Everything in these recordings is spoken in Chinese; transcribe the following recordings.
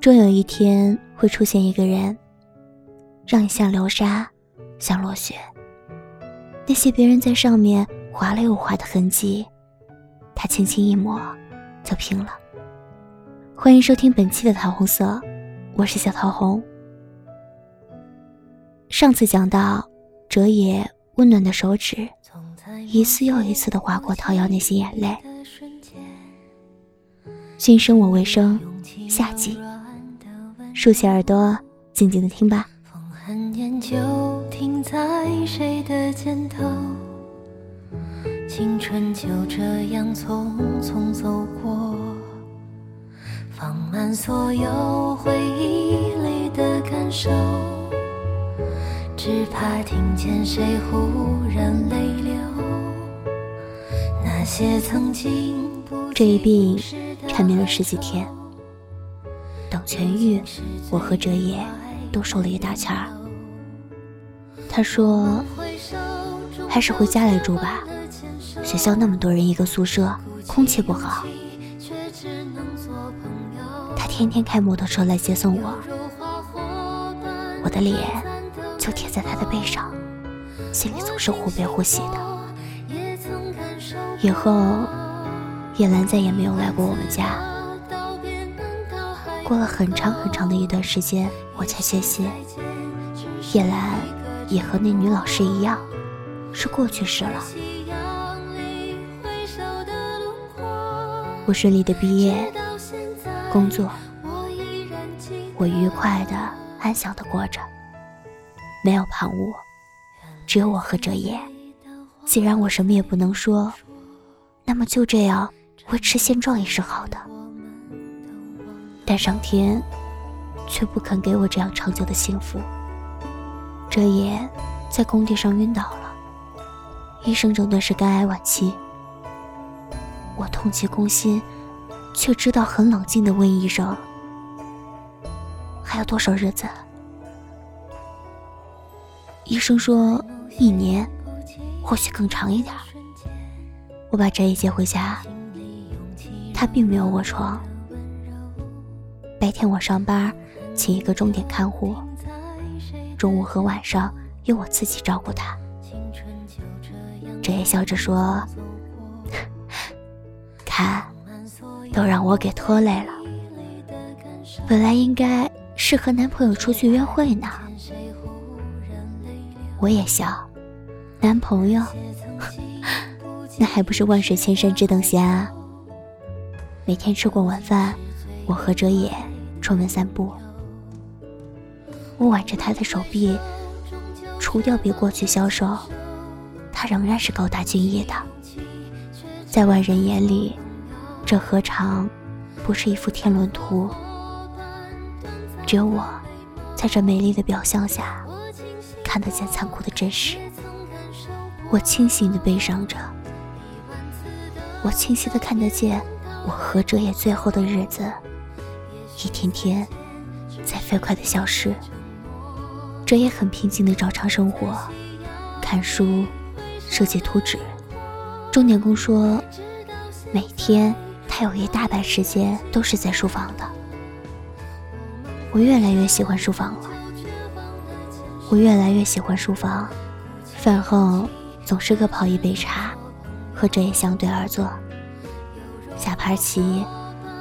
终有一天会出现一个人，让你像流沙，像落雪。那些别人在上面划了又划的痕迹，他轻轻一抹，就平了。欢迎收听本期的桃红色，我是小桃红。上次讲到，哲野温暖的手指，一次又一次的划过桃夭那些眼泪。君生我未生，下集。竖起耳朵，静静的听吧。风寒烟就停在谁的肩头，青春就这样匆匆走过，放慢所有回忆里的感受，只怕听见谁忽然泪流。那些曾经，这一病缠绵了十几天。痊愈，我和哲野都瘦了一大圈儿。他说：“还是回家来住吧，学校那么多人一个宿舍，空气不好。”他天天开摩托车来接送我，我的脸就贴在他的背上，心里总是忽悲忽喜的。以后，叶兰再也没有来过我们家。过了很长很长的一段时间，我才确信，叶兰也和那女老师一样，是过去式了。我顺利的毕业，工作，我愉快的、安详的过着，没有旁骛，只有我和哲野。既然我什么也不能说，那么就这样维持现状也是好的。但上天却不肯给我这样长久的幸福。哲野在工地上晕倒了，医生诊断是肝癌晚期。我痛极攻心，却知道很冷静的问医生：“还有多少日子？”医生说：“一年，或许更长一点。”我把哲野接回家，他并没有卧床。白天我上班，请一个钟点看护。中午和晚上由我自己照顾他。这也笑着说：“看，都让我给拖累了。本来应该是和男朋友出去约会呢。”我也笑，男朋友，那还不是万水千山只等闲啊！每天吃过晚饭，我和哲野。出门散步，我挽着他的手臂，除掉比过去消瘦，他仍然是高大俊逸的。在外人眼里，这何尝不是一幅天伦图？只有我，在这美丽的表象下，看得见残酷的真实。我清醒的悲伤着，我清晰的看得见我和哲野最后的日子。一天天在飞快的消失，这也很平静的照常生活，看书，设计图纸。钟点工说，每天他有一大半时间都是在书房的。我越来越喜欢书房了，我越来越喜欢书房。饭后总是各泡一杯茶，和哲也相对而坐，下盘棋，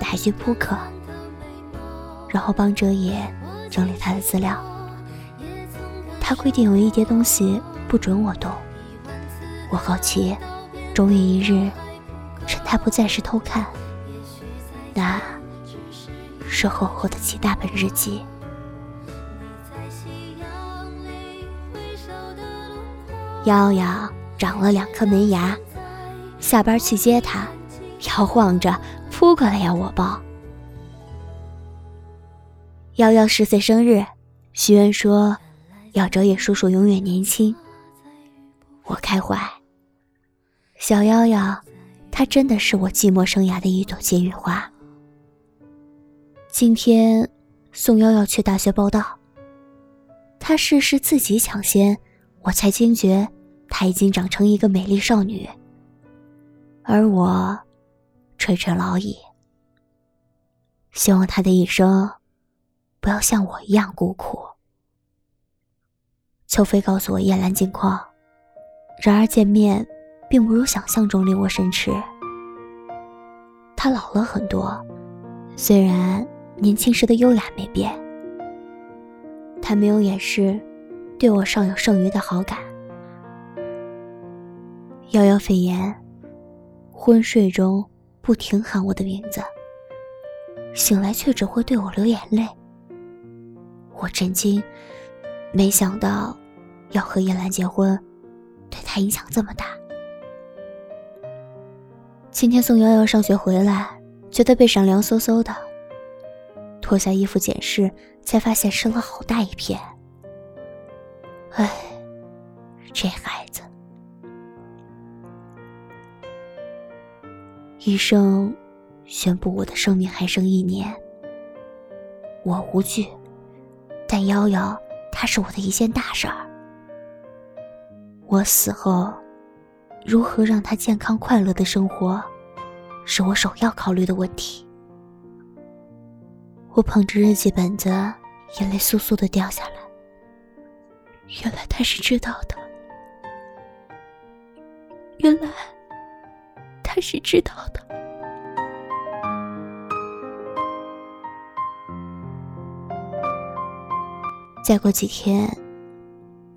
打一局扑克。然后帮哲野整理他的资料。他规定有一叠东西不准我动。我好奇，终于一日，趁他不在时偷看，那是厚厚的几大本日记。瑶瑶长了两颗门牙，下班去接他，摇晃着扑过来要我抱。瑶瑶十岁生日，许愿说要哲野叔叔永远年轻。我开怀。小夭夭，她真的是我寂寞生涯的一朵金玉花。今天送瑶瑶去大学报道，她事事自己抢先，我才惊觉她已经长成一个美丽少女，而我垂垂老矣。希望她的一生不要像我一样孤苦。秋飞告诉我叶兰近况，然而见面并不如想象中令我深痴。他老了很多，虽然年轻时的优雅没变。他没有掩饰对我尚有剩余的好感。遥遥肺炎，昏睡中不停喊我的名字，醒来却只会对我流眼泪。我震惊，没想到。要和叶兰结婚，对他影响这么大。今天送瑶瑶上学回来，觉得背上凉飕飕的，脱下衣服检视，才发现湿了好大一片。唉，这孩子。医生宣布我的生命还剩一年，我无惧，但瑶瑶她是我的一件大事儿。我死后，如何让他健康快乐的生活，是我首要考虑的问题。我捧着日记本子，眼泪簌簌的掉下来。原来他是知道的，原来他是知道的。再过几天，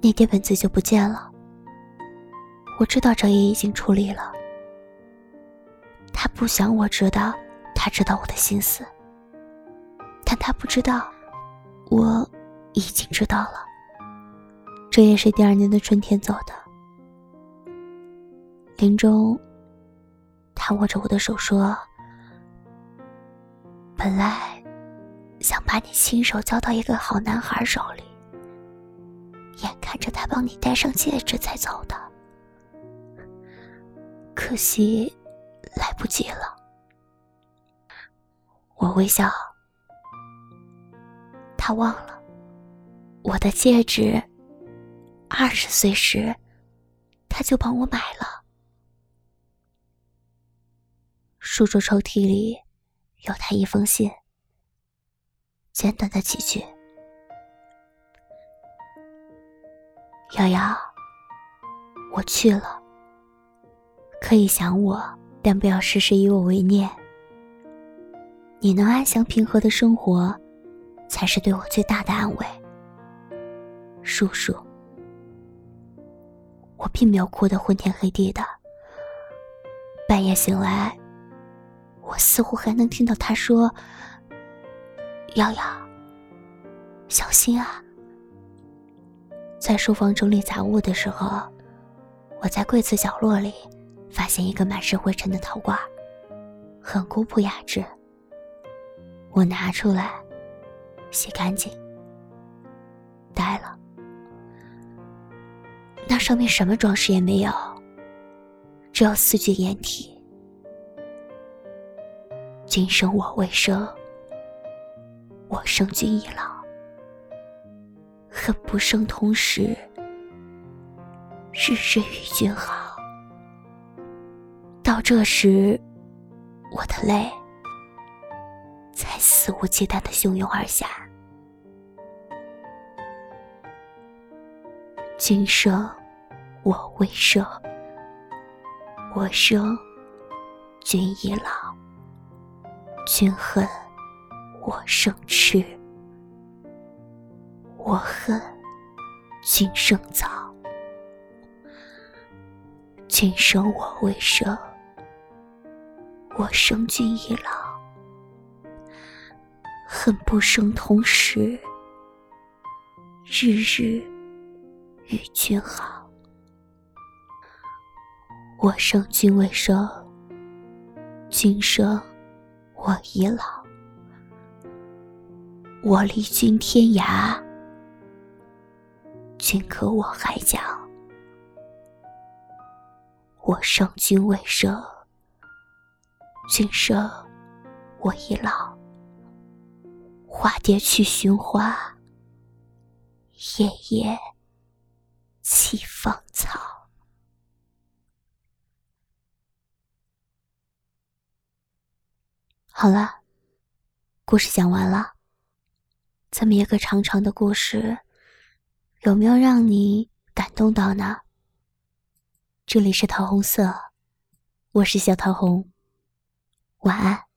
那叠本子就不见了。我知道这也已经处理了。他不想我知道，他知道我的心思，但他不知道，我已经知道了。这也是第二年的春天走的。临终，他握着我的手说：“本来想把你亲手交到一个好男孩手里，眼看着他帮你戴上戒指才走的。”可惜，来不及了。我微笑，他忘了我的戒指。二十岁时，他就帮我买了。书桌抽屉里有他一封信，简短的几句：“瑶瑶，我去了。”可以想我，但不要时时以我为念。你能安详平和的生活，才是对我最大的安慰。叔叔，我并没有哭得昏天黑地的。半夜醒来，我似乎还能听到他说：“瑶瑶，小心啊。”在书房整理杂物的时候，我在柜子角落里。发现一个满是灰尘的陶罐，很古朴雅致。我拿出来，洗干净，呆了。那上面什么装饰也没有，只有四句掩体：“今生我未生，生君已老，恨不生同时，日日与君好。”到这时，我的泪才肆无忌惮的汹涌而下。今生我未生，我生君已老，君恨我生吃，我恨君生早，今生我未生。我生君已老，恨不生同时，日日与君好。我生君未生，君生我已老。我离君天涯，君可我海角。我生君未生。君生我已老，花蝶去寻花，夜夜栖芳草。好了，故事讲完了。这么一个长长的故事，有没有让你感动到呢？这里是桃红色，我是小桃红，晚安。